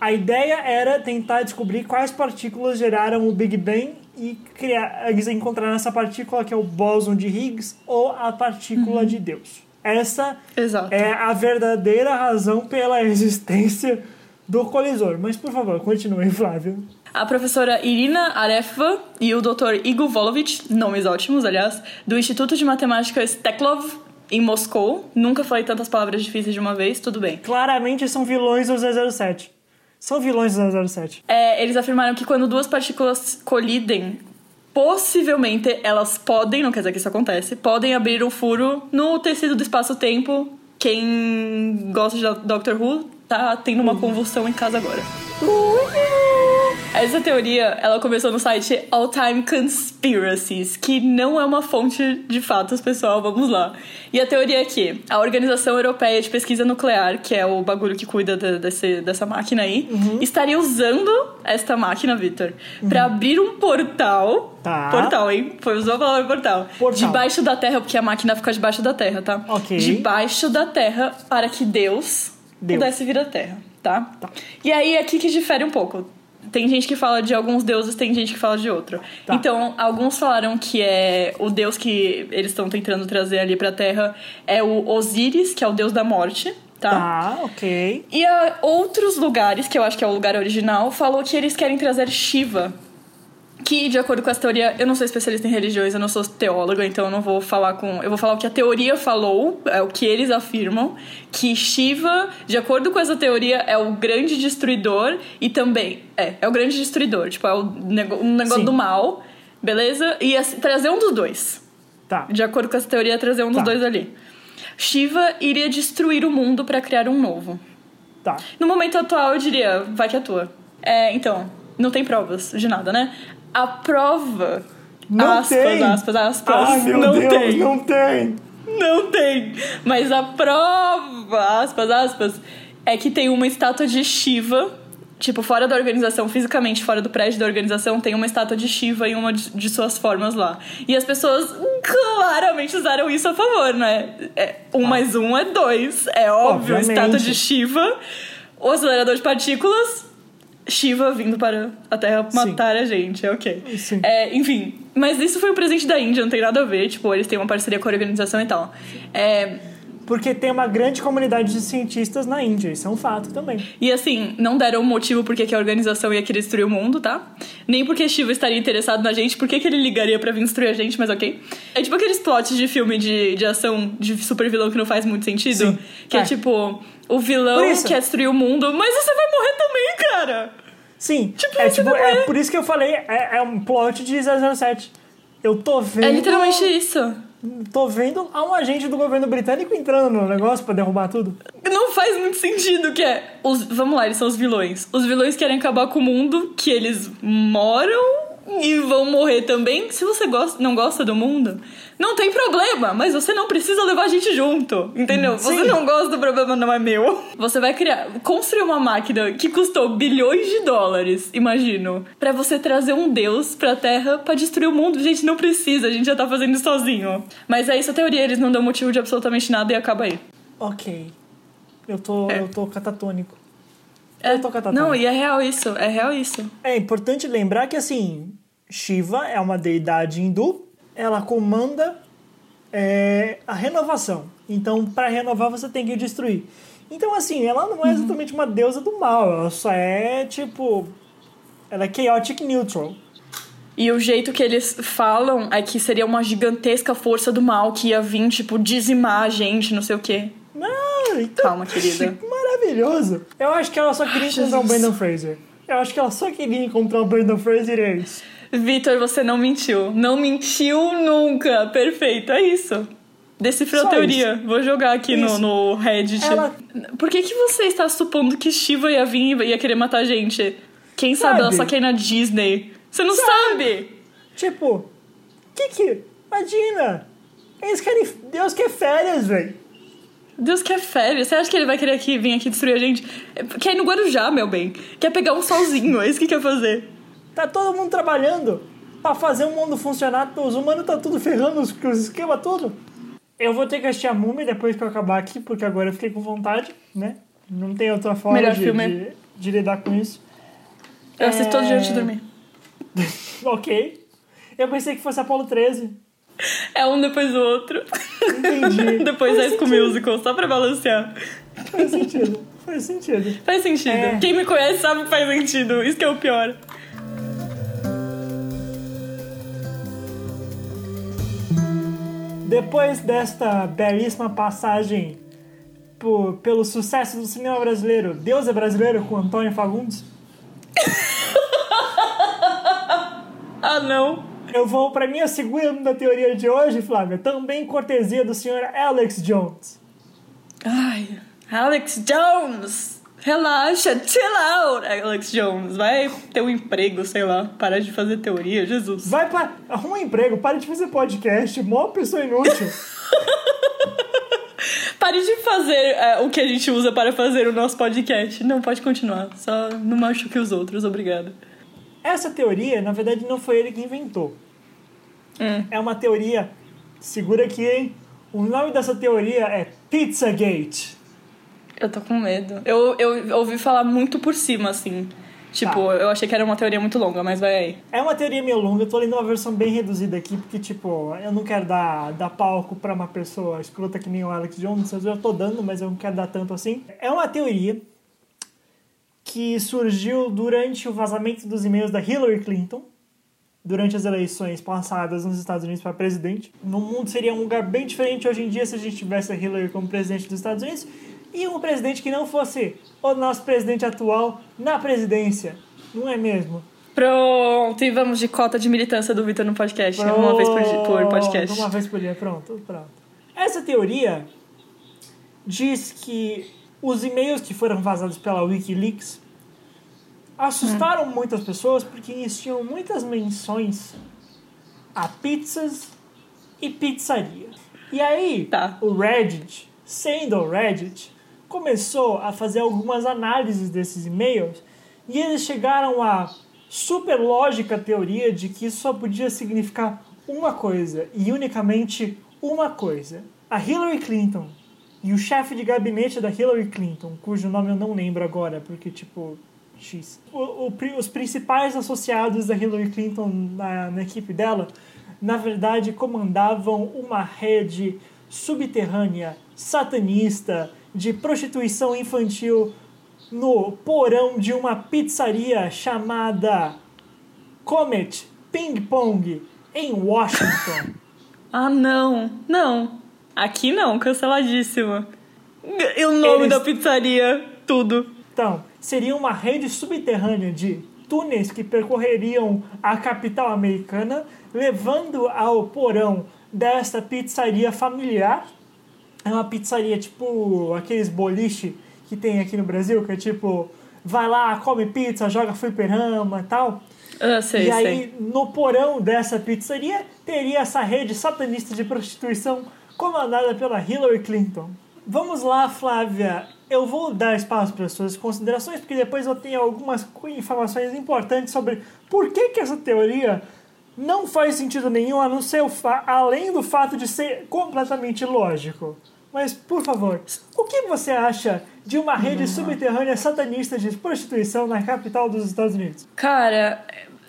S2: a ideia era tentar descobrir quais partículas geraram o Big Bang e criar, eles encontraram essa partícula que é o bóson de Higgs ou a partícula de Deus. Essa
S1: Exato.
S2: é a verdadeira razão pela existência do colisor. Mas, por favor, continue, Flávio.
S1: A professora Irina Arefva e o Dr. Igor Volovich, nomes ótimos, aliás, do Instituto de Matemática Steklov, em Moscou. Nunca falei tantas palavras difíceis de uma vez, tudo bem.
S2: Claramente são vilões do 007. São vilões do 007.
S1: É, eles afirmaram que quando duas partículas colidem, possivelmente elas podem, não quer dizer que isso acontece, podem abrir um furo no tecido do espaço-tempo. Quem gosta de Doctor Who tá tendo uma convulsão em casa agora. Essa teoria, ela começou no site All Time Conspiracies, que não é uma fonte de fatos, pessoal, vamos lá. E a teoria é que a Organização Europeia de Pesquisa Nuclear, que é o bagulho que cuida de- desse, dessa máquina aí, estaria usando esta máquina, Victor, pra abrir um portal.
S2: Tá.
S1: Portal, hein? Foi usou a palavra portal.
S2: Portal.
S1: Debaixo da terra, porque a máquina fica debaixo da terra, tá?
S2: Ok.
S1: Debaixo da terra para que Deus,
S2: Deus.
S1: pudesse vir à terra, tá? E aí é aqui que difere um pouco. Tem gente que fala de alguns deuses, tem gente que fala de outro.
S2: Tá.
S1: Então, alguns falaram que é o deus que eles estão tentando trazer ali pra terra é o Osíris, que é o deus da morte, tá?
S2: Tá, ok.
S1: E a outros lugares, que eu acho que é o lugar original, falou que eles querem trazer Shiva. Que, de acordo com essa teoria, eu não sou especialista em religiões, eu não sou teóloga, então eu não vou falar com. Eu vou falar o que a teoria falou, é o que eles afirmam, que Shiva, de acordo com essa teoria, é o grande destruidor e também. É, é o grande destruidor, tipo, é o nego, um negócio
S2: Sim.
S1: do mal, beleza? E assim, trazer um dos dois.
S2: Tá.
S1: De acordo com essa teoria, trazer um dos
S2: Tá.
S1: dois ali. Shiva iria destruir o mundo pra criar um novo.
S2: Tá.
S1: No momento atual, eu diria, vai que atua. É, então, não tem provas de nada, né? A prova.
S2: Não
S1: aspas,
S2: tem.
S1: aspas, aspas.
S2: Ai, meu
S1: não
S2: Deus,
S1: tem.
S2: não tem.
S1: Não tem. Mas a prova, aspas, aspas, é que tem uma estátua de Shiva. Tipo, fora da organização, fisicamente fora do prédio da organização, tem uma estátua de Shiva em uma de de suas formas lá. E as pessoas claramente usaram isso a favor, né? É, um mais um é dois. É óbvio,
S2: Obviamente.
S1: estátua de Shiva, o acelerador de partículas, Shiva vindo para a Terra matar a gente, é ok.
S2: Sim.
S1: É, enfim, mas isso foi um presente da Índia, não tem nada a ver, tipo, eles têm uma parceria com a organização e tal. É,
S2: Porque tem uma grande comunidade de cientistas na Índia, isso é um fato também.
S1: e assim, não deram motivo porque que a organização ia querer destruir o mundo, tá? Nem porque Shiva estaria interessado na gente, por que ele ligaria pra vir destruir a gente, mas ok. É tipo aqueles plots de filme de, de ação de super vilão que não faz muito sentido.
S2: Sim.
S1: Que é.
S2: É.
S1: tipo, o vilão quer destruir o mundo, mas você vai morrer também, cara!
S2: Sim,
S1: Tipo,
S2: é, tipo, é por isso que eu falei, é, é um plot de 007. Eu tô vendo...
S1: É literalmente isso.
S2: Tô vendo há um agente do governo britânico entrando no negócio pra derrubar tudo.
S1: Não faz muito sentido que é. Os, vamos lá, eles são os vilões. Os vilões querem acabar com o mundo que eles moram e vão morrer também. Se você gosta, não gosta do mundo, não tem problema, mas você não precisa levar a gente junto, entendeu? Sim. Você não gosta do problema, não é meu. Você vai criar, construir uma máquina que custou bilhões de dólares, imagino, para você trazer um deus pra Terra para destruir o mundo. Gente, não precisa, a gente já tá fazendo isso sozinho. Mas é isso a teoria, eles não dão motivo de absolutamente nada e acaba aí.
S2: Ok. Eu tô, é. eu tô catatônico.
S1: É, eu tô catatônico. Não, e é real isso, é real isso.
S2: É importante lembrar que assim, Shiva é uma deidade hindu, ela comanda é, a renovação. Então, para renovar, você tem que destruir. Então, assim, ela não é uhum. exatamente uma deusa do mal, ela só é tipo. Ela é chaotic neutral.
S1: E o jeito que eles falam é que seria uma gigantesca força do mal que ia vir, tipo, dizimar a gente, não sei o quê.
S2: Não, então.
S1: Calma, querida.
S2: Maravilhoso. Eu acho que ela só queria encontrar um Brandon Fraser. Eu acho que ela só queria encontrar o Brandon Fraser e é isso.
S1: Vitor, você não mentiu. Não mentiu nunca. Perfeito, é isso. Decifrou a teoria. Isso. Vou jogar aqui no, no Reddit. Ela... Por que, que você está supondo que Shiva ia vir e ia querer matar a gente? Quem sabe, sabe ela só quer ir na Disney. Você não sabe? sabe?
S2: Tipo, que que... Imagina! Eles querem... Deus quer férias, velho.
S1: Deus quer férias. Você acha que ele vai querer aqui, vir aqui destruir a gente? Quer ir no Guarujá, meu bem. Quer pegar um solzinho. É isso que quer fazer.
S2: Tá todo mundo trabalhando para fazer o mundo funcionar. Os humanos tá tudo ferrando os, os esquemas tudo. Eu vou ter que assistir a Múmia depois que eu acabar aqui, porque agora eu fiquei com vontade, né? Não tem outra forma de, de, de, lidar com isso.
S1: Eu assisto é... todo dia antes de dormir.
S2: ok. Eu pensei que fosse Apolo 13.
S1: É um depois do outro.
S2: Entendi.
S1: depois High School Musical, só pra balancear.
S2: Faz sentido. Faz sentido.
S1: Faz sentido. É... Quem me conhece sabe que faz sentido. Isso que é o pior.
S2: Depois desta belíssima passagem por, pelo sucesso do cinema brasileiro, Deus é Brasileiro com Antônio Fagundes.
S1: ah, não.
S2: Eu vou para minha segunda teoria de hoje, Flávia, também cortesia do senhor Alex Jones.
S1: Ai, Alex Jones! Relaxa, chill out, Alex Jones. Vai ter um emprego, sei lá. Para de fazer teoria, Jesus.
S2: Vai para Arruma um emprego, para de fazer podcast. Mó pessoa inútil.
S1: Pare de fazer uh, o que a gente usa para fazer o nosso podcast. Não, pode continuar. Só não machuque os outros, obrigada.
S2: Essa teoria, na verdade, não foi ele que inventou.
S1: Hum.
S2: É uma teoria. Segura aqui, hein? O nome dessa teoria é Pizzagate.
S1: Eu tô com medo. Eu, eu ouvi falar muito por cima, assim. Tipo, tá. eu achei que era uma teoria muito longa, mas vai aí.
S2: É uma teoria meio longa, eu tô lendo uma versão bem reduzida aqui, porque, tipo, eu não quero dar, dar palco pra uma pessoa escrota que nem o Alex Jones, eu já tô dando, mas eu não quero dar tanto assim. É uma teoria que surgiu durante o vazamento dos e-mails da Hillary Clinton, durante as eleições passadas nos Estados Unidos para presidente. No mundo seria um lugar bem diferente hoje em dia se a gente tivesse a Hillary como presidente dos Estados Unidos e um presidente que não fosse o nosso presidente atual na presidência. Não é mesmo?
S1: Pronto, e vamos de cota de militância do Vitor no podcast. Pronto, uma vez por, por podcast.
S2: Uma vez por dia, pronto, pronto. Essa teoria diz que os e-mails que foram vazados pela Wikileaks assustaram hum. muitas pessoas porque existiam muitas menções a pizzas e pizzaria. E aí,
S1: tá.
S2: o Reddit, sendo o Reddit, começou a fazer algumas análises desses e-mails e eles chegaram à super lógica teoria de que isso só podia significar uma coisa e unicamente uma coisa. A Hillary Clinton e o chefe de gabinete da Hillary Clinton, cujo nome eu não lembro agora, porque tipo X. O, o, os principais associados da Hillary Clinton na, na equipe dela, na verdade, comandavam uma rede subterrânea, satanista, de prostituição infantil no porão de uma pizzaria chamada Comet Ping Pong em Washington.
S1: ah, não. Não. Aqui não, canceladíssimo. E o nome Eles... da pizzaria, tudo.
S2: Então, seria uma rede subterrânea de túneis que percorreriam a capital americana, levando ao porão desta pizzaria familiar. É uma pizzaria tipo aqueles boliche que tem aqui no Brasil, que é tipo, vai lá, come pizza, joga fliperama e tal.
S1: Ah, sei,
S2: e aí,
S1: sei.
S2: no porão dessa pizzaria, teria essa rede satanista de prostituição comandada pela Hillary Clinton. Vamos lá, Flávia. Eu vou dar espaço para as suas considerações, porque depois eu tenho algumas informações importantes sobre por que, que essa teoria não faz sentido nenhum, a não ser além do fato de ser completamente lógico. Mas, por favor, o que você acha de uma rede subterrânea satanista de prostituição na capital dos Estados Unidos?
S1: Cara,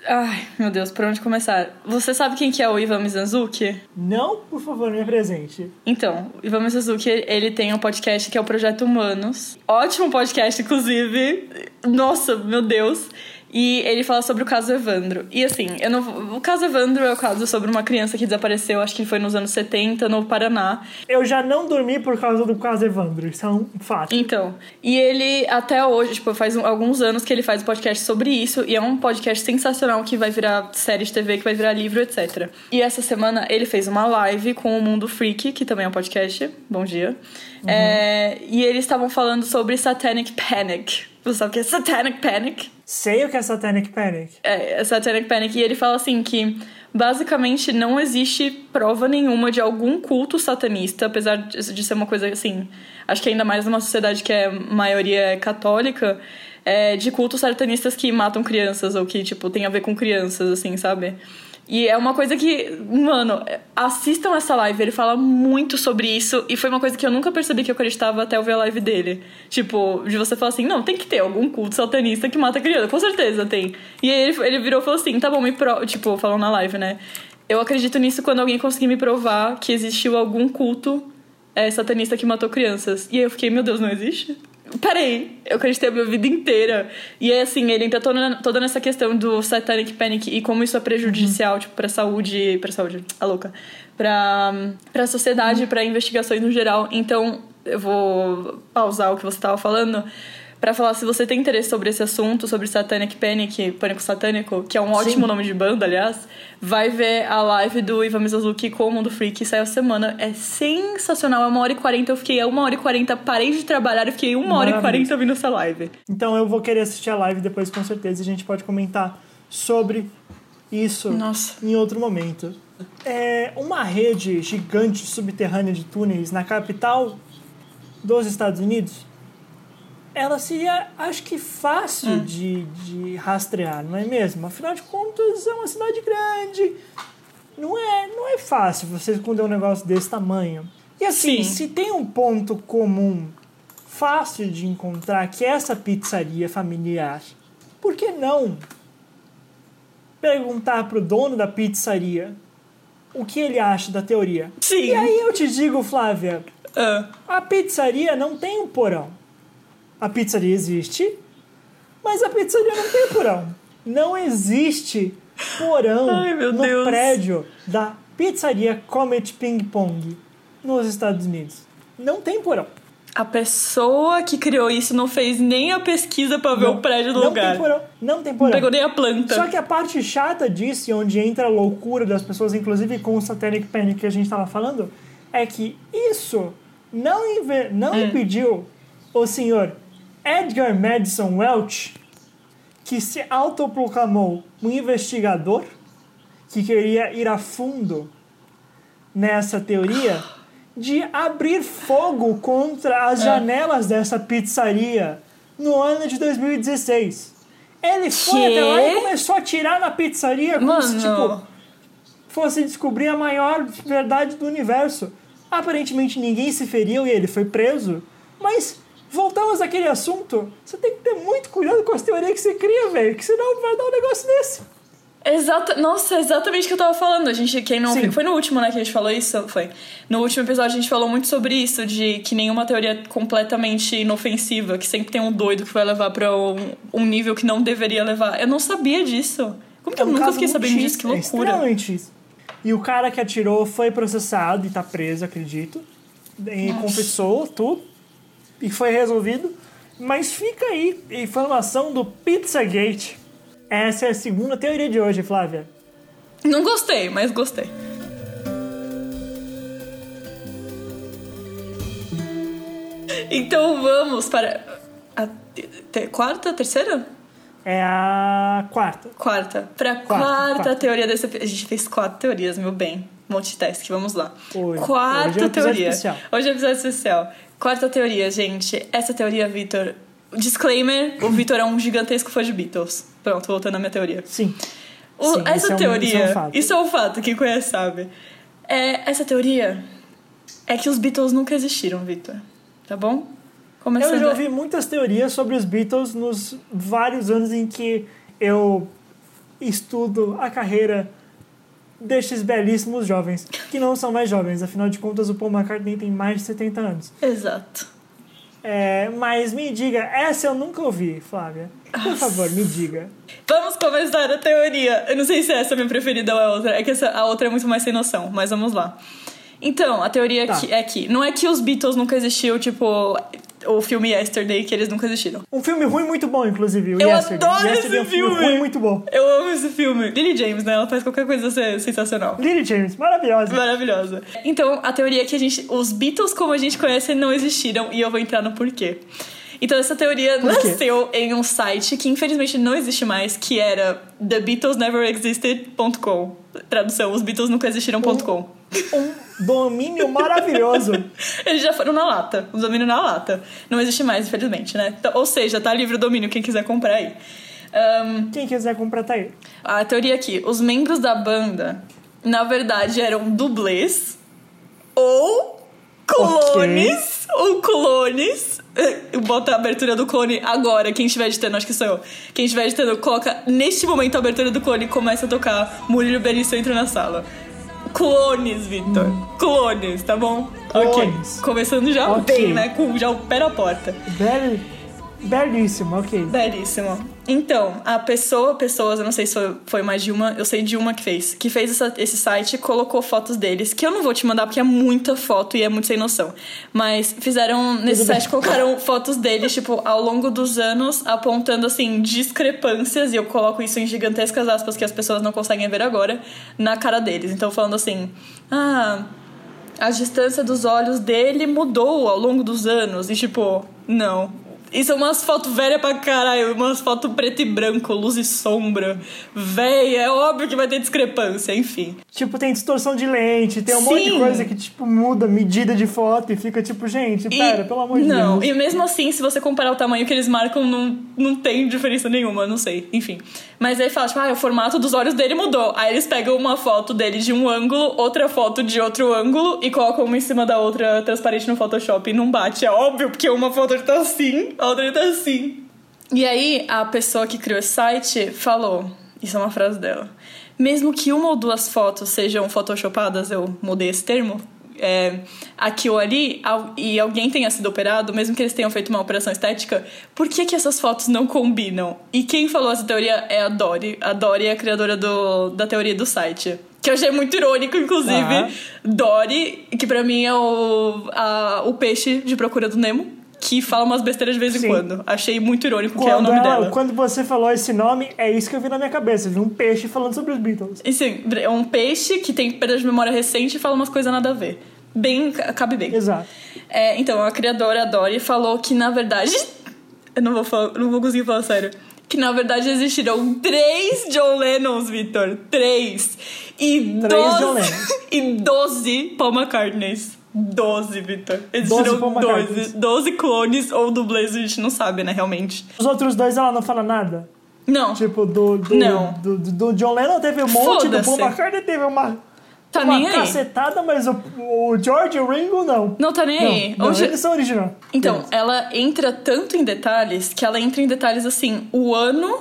S1: ai, meu Deus, por onde começar? Você sabe quem que é o Ivan Mizanzuki?
S2: Não, por favor, me apresente.
S1: Então, o Ivan Mizanzuki, ele tem um podcast que é o Projeto Humanos. Ótimo podcast, inclusive. Nossa, meu Deus. E ele fala sobre o caso Evandro. E assim, eu não, o caso Evandro é o caso sobre uma criança que desapareceu, acho que foi nos anos 70, no Paraná.
S2: Eu já não dormi por causa do caso Evandro, isso é um fato.
S1: Então, e ele até hoje, tipo, faz um, alguns anos que ele faz podcast sobre isso, e é um podcast sensacional que vai virar série de TV, que vai virar livro, etc. E essa semana ele fez uma live com o Mundo Freak, que também é um podcast. Bom dia. Uhum. É, e eles estavam falando sobre Satanic Panic. Você sabe o que é Satanic Panic?
S2: Sei o que é Satanic Panic.
S1: É, é Satanic Panic. E ele fala assim que basicamente não existe prova nenhuma de algum culto satanista, apesar de ser uma coisa assim. Acho que ainda mais numa sociedade que é maioria católica, é, de cultos satanistas que matam crianças ou que, tipo, tem a ver com crianças, assim, sabe? E é uma coisa que, mano, assistam essa live, ele fala muito sobre isso e foi uma coisa que eu nunca percebi que eu acreditava até eu ver a live dele. Tipo, de você falar assim, não, tem que ter algum culto satanista que mata criança, com certeza tem. E aí ele, ele virou e falou assim, tá bom, me pro... tipo, falando na live, né? Eu acredito nisso quando alguém conseguir me provar que existiu algum culto é, satanista que matou crianças. E aí eu fiquei, meu Deus, não existe? Peraí, eu acreditei a minha vida inteira. E é assim, ele entra toda, toda nessa questão do satanic panic e como isso é prejudicial, uhum. tipo, pra saúde, pra saúde, a louca, pra, pra sociedade, uhum. pra investigações no geral. Então, eu vou pausar o que você tava falando para falar se você tem interesse sobre esse assunto, sobre Satanic Panic, Pânico Satânico, que é um ótimo Sim. nome de banda, aliás, vai ver a live do Ivan Mizanzuki com o Mundo Freak, que saiu a semana. É sensacional, é uma hora e quarenta, eu fiquei a uma hora e quarenta, parei de trabalhar e fiquei uma hora e quarenta ouvindo essa live.
S2: Então eu vou querer assistir a live depois, com certeza, e a gente pode comentar sobre isso
S1: Nossa.
S2: em outro momento. É uma rede gigante subterrânea de túneis na capital dos Estados Unidos ela seria, acho que, fácil hum. de, de rastrear, não é mesmo? Afinal de contas, é uma cidade grande. Não é, não é fácil você esconder um negócio desse tamanho. E assim, Sim. se tem um ponto comum fácil de encontrar que é essa pizzaria familiar, por que não perguntar pro dono da pizzaria o que ele acha da teoria?
S1: Sim.
S2: E aí eu te digo, Flávia,
S1: uh.
S2: a pizzaria não tem um porão a pizzaria existe, mas a pizzaria não tem porão. Não existe porão
S1: Ai,
S2: no
S1: Deus.
S2: prédio da pizzaria Comet Ping Pong nos Estados Unidos. Não tem porão.
S1: A pessoa que criou isso não fez nem a pesquisa para ver não, o prédio do
S2: não
S1: lugar.
S2: Tem porão, não tem porão.
S1: Não pegou nem a planta.
S2: Só que a parte chata disso, e onde entra a loucura das pessoas, inclusive com o Satanic Panic que a gente estava falando, é que isso não, não hum. impediu o senhor Edgar Madison Welch, que se autoproclamou um investigador que queria ir a fundo nessa teoria, de abrir fogo contra as é. janelas dessa pizzaria no ano de 2016. Ele foi que? até lá e começou a atirar na pizzaria como Mano. se, tipo, fosse descobrir a maior verdade do universo. Aparentemente ninguém se feriu e ele foi preso, mas voltamos àquele assunto, você tem que ter muito cuidado com as teorias que você cria, velho, que senão vai dar um negócio desse.
S1: Exato, nossa, exatamente o que eu tava falando. A gente, quem não viu, foi no último, né, que a gente falou isso? Foi. No último episódio a gente falou muito sobre isso, de que nenhuma teoria é completamente inofensiva, que sempre tem um doido que vai levar pra um, um nível que não deveria levar. Eu não sabia disso. Como que é um eu nunca fiquei sabendo disso? Que loucura. É
S2: extremamente isso. E o cara que atirou foi processado e tá preso, acredito. E Nossa. confessou tudo e foi resolvido. Mas fica aí informação do Pizzagate. Essa é a segunda teoria de hoje, Flávia.
S1: Não gostei, mas gostei. Então vamos para a te quarta, terceira?
S2: É a quarta.
S1: Quarta. Para
S2: quarta,
S1: quarta,
S2: quarta,
S1: teoria desse A gente fez quatro teorias, meu bem. Multitask, vamos lá.
S2: Hoje,
S1: quarta
S2: hoje é
S1: teoria.
S2: Especial.
S1: Hoje é episódio especial. Quarta teoria, gente. Essa teoria, Vitor. Disclaimer: o Vitor é um gigantesco fã de Beatles. Pronto, voltando à minha teoria.
S2: Sim.
S1: O-
S2: Sim,
S1: essa
S2: isso é um-
S1: teoria,
S2: isso é um fato.
S1: isso é um fato, quem conhece sabe. É, essa teoria é que os Beatles nunca existiram, Vitor. Tá bom? Começando
S2: Eu já ouvi muitas teorias sobre os Beatles nos vários anos em que eu estudo a carreira destes belíssimos jovens, que não são mais jovens, afinal de contas o Paul McCartney tem mais de 70 anos.
S1: Exato.
S2: É, mas me diga, essa eu nunca ouvi, Flávia. Por favor, me diga.
S1: Vamos começar a teoria. Eu não sei se essa é a minha preferida ou a outra. É que essa, a outra é muito mais sem noção, mas vamos lá. Então, a teoria
S2: Tá.
S1: que- é que não é que os Beatles nunca existiu, tipo o filme Yesterday, que eles nunca existiram.
S2: Um filme ruim muito bom, inclusive,
S1: Eu
S2: Yesterday.
S1: adoro
S2: Yesterday é um
S1: esse
S2: filme
S1: filme.
S2: ruim muito bom.
S1: Eu amo esse filme. Lily James, né? Ela faz qualquer coisa sensacional.
S2: Lily James, maravilhosa.
S1: Maravilhosa. Então, a teoria é que a gente, os Beatles como a gente conhece não existiram e eu vou entrar no porquê. Então, essa teoria nasceu em um site que infelizmente não existe mais, que era thebeatlesneverexisted.com. Tradução, os Beatles nunca existiram.com.
S2: Um domínio maravilhoso.
S1: Eles já foram na lata, o domínio na lata. Não existe mais, infelizmente, né? Então, ou seja, tá livre o domínio, quem quiser comprar aí. Ahn,
S2: Quem quiser comprar, tá aí.
S1: a teoria aqui, os membros da banda, na verdade, eram dublês ou clones, ou clones. Bota a abertura do clone agora, quem estiver editando, acho que sou eu. Quem estiver editando, coloca neste momento a abertura do clone e começa a tocar Murilo Benício entra na sala. Clones, Victor. Clones, tá bom?
S2: Clones.
S1: Ok. Começando já
S2: Ok.
S1: bem, né? Com já o pé na porta.
S2: Bel... Belíssimo, ok.
S1: Belíssimo. Então, a pessoa, pessoas, eu não sei se foi, mais de uma, eu sei de uma que fez, que fez essa- esse site, colocou fotos deles, que eu não vou te mandar porque é muita foto e é muito sem noção. Mas fizeram, nesse
S2: Tudo bem.
S1: site, colocaram fotos deles, tipo, ao longo dos anos, apontando, assim, discrepâncias, e eu coloco isso em gigantescas aspas que as pessoas não conseguem ver agora, na cara deles. Então, falando assim, ah, a distância dos olhos dele mudou ao longo dos anos. E tipo, não. Isso é umas fotos velhas pra caralho, umas fotos preto e branco, luz e sombra. Véia, é óbvio que vai ter discrepância, enfim.
S2: Tipo, tem distorção de lente, tem um monte de
S1: Sim.
S2: coisa que, tipo, muda medida de foto e fica tipo, gente,
S1: E-
S2: pera, pelo amor de
S1: Não,
S2: Deus.
S1: e mesmo assim, se você comparar o tamanho que eles marcam, não, não tem diferença nenhuma, não sei, enfim. Mas aí fala, tipo, ah, o formato dos olhos dele mudou. Aí eles pegam uma foto dele de um ângulo, outra foto de outro ângulo e colocam uma em cima da outra transparente no Photoshop e não bate. É óbvio, porque uma foto tá assim, a outra tá assim. E aí, a pessoa que criou esse site falou, isso é uma frase dela, mesmo que uma ou duas fotos sejam photoshopadas, eu mudei esse termo, é, aqui ou ali, al- e alguém tenha sido operado, mesmo que eles tenham feito uma operação estética, por que, que essas fotos não combinam? E quem falou essa teoria é a Dory. A Dory é a criadora do, da teoria do site. Que eu achei muito irônico, inclusive.
S2: Ah.
S1: Dory, que pra mim é o, a- o peixe de procura do Nemo, que fala umas besteiras de vez em
S2: Sim.
S1: quando. Achei muito irônico, que é o
S2: Quando,
S1: nome
S2: ela-
S1: dela.
S2: quando você falou esse nome, é isso que eu vi na minha cabeça. Eu vi um peixe falando sobre os Beatles.
S1: E sim, é um peixe que tem perda de memória recente e fala umas coisas nada a ver. Bem, ca- cabe bem.
S2: Exato.
S1: É, então, a criadora, a Dory, falou que, na verdade... Eu não vou, falar, não vou conseguir falar sério. Que, na verdade, existiram três John Lennons, Victor. Três. E
S2: Três
S1: doze...
S2: John Lennons.
S1: E doze Paul McCartneys. Doze, Victor. Existiram
S2: Paul
S1: doze.
S2: McCartneys.
S1: Doze clones ou dublês, a gente não sabe, né, realmente.
S2: Os outros dois, ela não fala nada.
S1: Não,
S2: Tipo, do, do,
S1: Não.
S2: do, do- do John Lennon teve um monte, do Paul. McCartney teve uma,
S1: tá
S2: uma
S1: nem aí.
S2: cacetada, mas o, o George e o Ringo não.
S1: Não tá nem aí.
S2: Não, não
S1: Hoje-
S2: eles são original.
S1: Então,
S2: Beleza.
S1: ela entra tanto em detalhes que ela entra em detalhes assim, o ano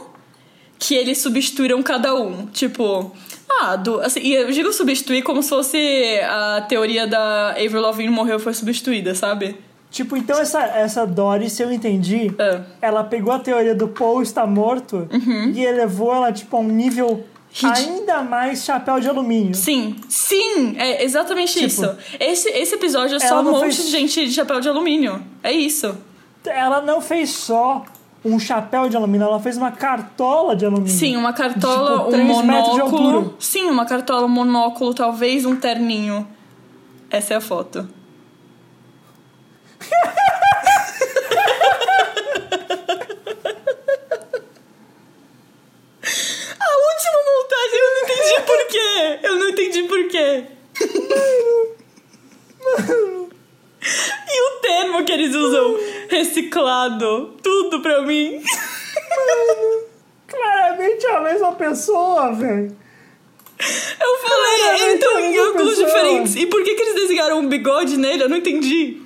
S1: que eles substituíram cada um. Tipo, ah, do, assim, e eu digo substituir como se fosse a teoria da Avril Lavigne morreu e foi substituída, sabe?
S2: Tipo, então essa, essa Dory, se eu entendi,
S1: Ah.
S2: ela pegou a teoria do Paul estar morto e elevou ela, tipo, a um nível
S1: Uhum. Rid-
S2: ainda mais chapéu de alumínio.
S1: Sim, sim, é exatamente
S2: Tipo,
S1: isso. Esse, esse episódio é só um monte
S2: fez-
S1: de gente de chapéu de alumínio. É isso.
S2: Ela não fez só um chapéu de alumínio, ela fez uma cartola de alumínio.
S1: Sim, uma cartola, de,
S2: tipo,
S1: um monóculo. Sim, uma cartola, um monóculo, talvez um terninho. Essa é a foto. a última montagem eu não entendi por quê. Eu não entendi por quê. E o termo que eles usam, reciclado, tudo pra mim.
S2: Claramente é a mesma pessoa, velho.
S1: Eu falei,
S2: Claramente
S1: então
S2: é
S1: em ângulos
S2: pessoa.
S1: diferentes. E por que, que eles desenharam um bigode nele? Eu não entendi.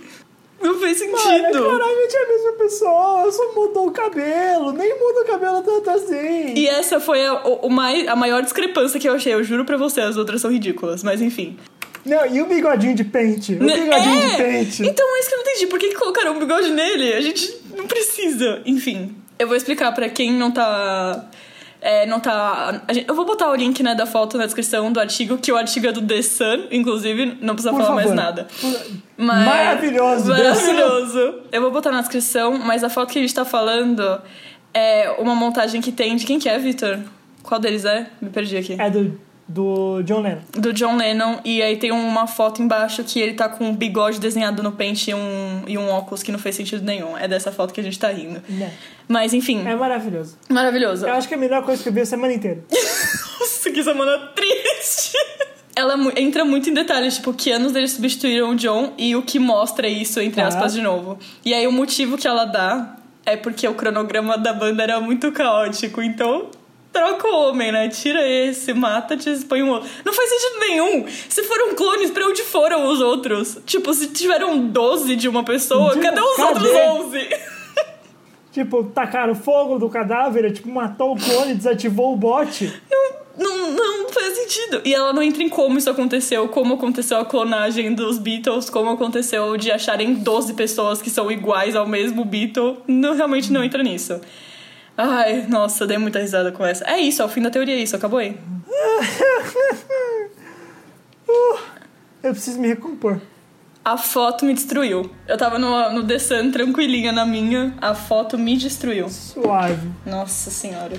S1: Não fez
S2: Mano, é
S1: sentido.
S2: claramente a mesma pessoa, só mudou o cabelo, nem muda o cabelo tanto assim.
S1: E essa foi a, o, a maior discrepância que eu achei. Eu juro pra você, as outras são ridículas. Mas enfim.
S2: Não, e o bigodinho de pente? O
S1: Né?
S2: bigodinho
S1: É!
S2: de pente.
S1: Então é isso que eu não entendi. Por que, que colocaram um bigode nele? A gente não precisa. Enfim, eu vou explicar pra quem não tá. é, não tá. gente- eu vou botar o link né, da foto na descrição do artigo, que o artigo é do The Sun, inclusive, não precisa
S2: Por
S1: falar mais
S2: favor.
S1: nada.
S2: Por-
S1: Mas-
S2: Maravilhoso,
S1: Maravilhoso. Eu vou botar na descrição, mas a foto que a gente tá falando é uma montagem que tem. De quem que é, Victor? Qual deles é? Me perdi aqui.
S2: É do, do John Lennon.
S1: Do John Lennon, e aí tem uma foto embaixo que ele tá com um bigode desenhado no pente e um, e um óculos que não fez sentido nenhum. É dessa foto que a gente tá rindo.
S2: Né?
S1: Mas enfim,
S2: É maravilhoso.
S1: maravilhoso.
S2: Eu acho que é a melhor coisa que eu vi a semana inteira.
S1: Nossa, que semana triste. Ela mu- entra muito em detalhes, tipo, que anos eles substituíram o John e o que mostra isso, entre
S2: Tá.
S1: aspas, de novo. E aí o motivo que ela dá é porque o cronograma da banda era muito caótico, então troca o homem, né? Tira esse, mata, te põe um outro. Não faz sentido nenhum. Se foram clones, pra onde foram os outros? Tipo, se tiveram 12 de uma pessoa,
S2: Tipo,
S1: cadê os
S2: cadê?
S1: outros 11?
S2: Tipo, tacaram fogo do cadáver, tipo, matou o clone, desativou o bot.
S1: Não, não faz sentido. E ela não entra em como isso aconteceu, como aconteceu a clonagem dos Beatles, como aconteceu de acharem 12 pessoas que são iguais ao mesmo Beatle. Não, realmente não entra nisso. Ai, nossa, eu dei muita risada com essa. É isso, é o fim da teoria, é isso, acabou aí.
S2: Uh, eu preciso me recompor.
S1: A foto me destruiu. Eu tava no, no The Sun tranquilinha na minha, a foto me destruiu.
S2: Suave.
S1: Nossa senhora.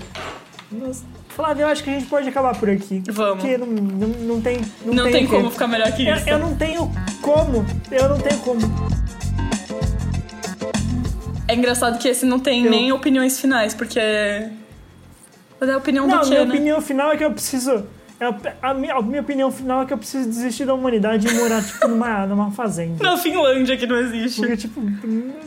S2: Nossa. Flávio, eu acho que a gente pode acabar por aqui.
S1: Vamos.
S2: Porque não, não, não tem. Não,
S1: Não, tem
S2: quê.
S1: como ficar melhor que
S2: Eu,
S1: isso.
S2: eu não tenho como. Eu não tenho como.
S1: É engraçado que esse não tem
S2: Eu-
S1: nem opiniões finais, porque. Mas é a opinião
S2: Não,
S1: do quê,
S2: minha
S1: né?
S2: opinião final é que eu preciso. é A minha, a minha opinião final é que eu preciso desistir da humanidade e morar, tipo, numa, numa fazenda.
S1: Na Finlândia que não existe.
S2: Porque, tipo,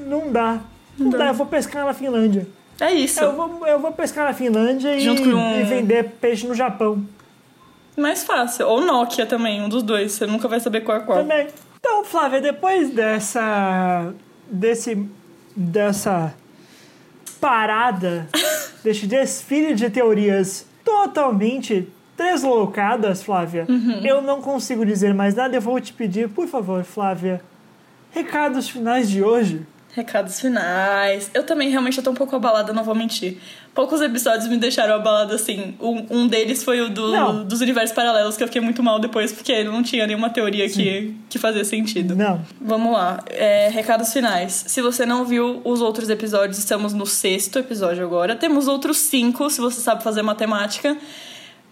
S2: não dá. Não dá, eu vou pescar na Finlândia.
S1: É isso.
S2: Eu vou, eu vou pescar na Finlândia e,
S1: um-
S2: e vender peixe no Japão.
S1: Mais fácil. Ou Nokia também, um dos dois. Você nunca vai saber qual é qual.
S2: Também. Então, Flávia, depois dessa. desse. Dessa. parada, desse desfile de teorias totalmente deslocadas, Flávia,
S1: Uhum.
S2: eu não consigo dizer mais nada. Eu vou te pedir, por favor, Flávia, recados finais de hoje.
S1: Recados finais. Eu também realmente tô um pouco abalada, não vou mentir. Poucos episódios me deixaram abalada assim. Um, um deles foi o do- dos universos paralelos, que eu fiquei muito mal depois, porque não tinha nenhuma teoria que, que fazia sentido.
S2: Não.
S1: Vamos lá. É, recados finais. Se você não viu os outros episódios, estamos no sexto episódio agora. Temos outros cinco, se você sabe fazer matemática.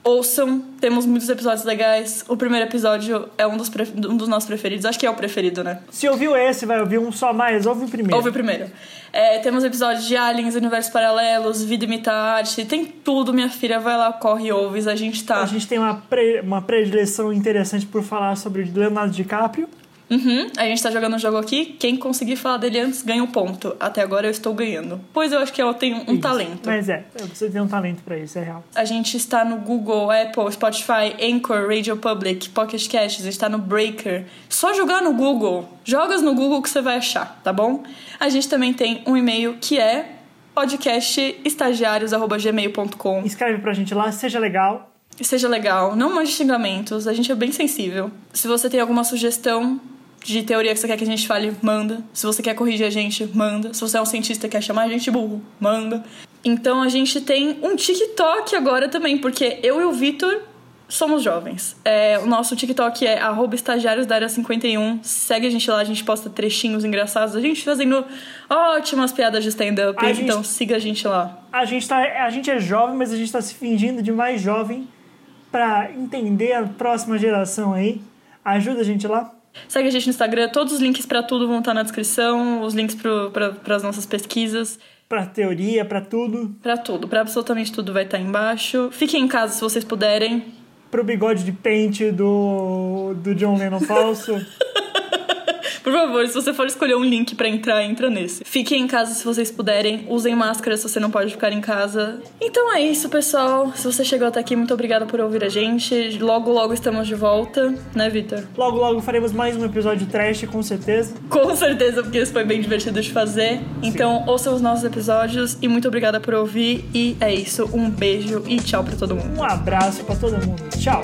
S1: Ouçam, temos muitos episódios legais. O primeiro episódio é um dos, um dos nossos preferidos. Acho que é o preferido, né?
S2: Se ouviu esse, vai ouvir um só mais, ouve o primeiro.
S1: Ouve o primeiro. É, temos episódios de Aliens, Universos Paralelos, Vida Imita Arte. Tem tudo, minha filha. Vai lá, corre e ouve. A gente tá.
S2: A gente tem uma, pre- uma predileção interessante por falar sobre Leonardo DiCaprio.
S1: Uhum, a gente tá jogando um jogo aqui. Quem conseguir falar dele antes ganha um ponto. Até agora eu estou ganhando. Pois eu acho que eu tenho um
S2: Isso.
S1: talento.
S2: Mas é, você tem um talento pra isso, é real.
S1: A gente está no Google, Apple, Spotify, Anchor, Radio Public, Pocket Cast, a gente está no Breaker. Só jogar no Google. Jogas no Google que você vai achar, tá bom? A gente também tem um e-mail que é podcastestagiários.gmail.com.
S2: Escreve pra gente lá, seja legal.
S1: Seja legal, não mande xingamentos, a gente é bem sensível. Se você tem alguma sugestão de teoria que você quer que a gente fale, manda. Se você quer corrigir a gente, manda. Se você é um cientista e quer chamar a gente burro, manda. Então a gente tem um TikTok agora também, porque eu e o Vitor somos jovens. É, o nosso TikTok é arroba estagiários da área 51. Segue a gente lá, a gente posta trechinhos engraçados. A gente fazendo ótimas piadas de stand-up.
S2: A gente-
S1: Então siga a gente lá.
S2: A gente, tá, a gente é jovem, mas a gente tá se fingindo de mais jovem pra entender a próxima geração aí. Ajuda a gente lá.
S1: Segue a gente no Instagram, todos os links pra tudo vão estar na descrição, os links para as nossas pesquisas,
S2: Pra teoria, pra tudo.
S1: pra tudo, pra absolutamente tudo vai estar embaixo. Fiquem em casa se vocês puderem.
S2: Pro bigode de pente do, do John Lennon falso.
S1: Por favor, se você for escolher um link para entrar, entra nesse. Fiquem em casa se vocês puderem. Usem máscara se você não pode ficar em casa. Então é isso, pessoal. Se você chegou até aqui, muito obrigada por ouvir a gente. Logo, logo estamos de volta, né, Vitor?
S2: Logo, logo faremos mais um episódio trash, com certeza.
S1: Com certeza, porque esse foi bem divertido de fazer. Então, Sim. ouçam os nossos episódios e muito obrigada por ouvir. E é isso. Um beijo e tchau pra todo mundo.
S2: Um abraço pra todo mundo. Tchau.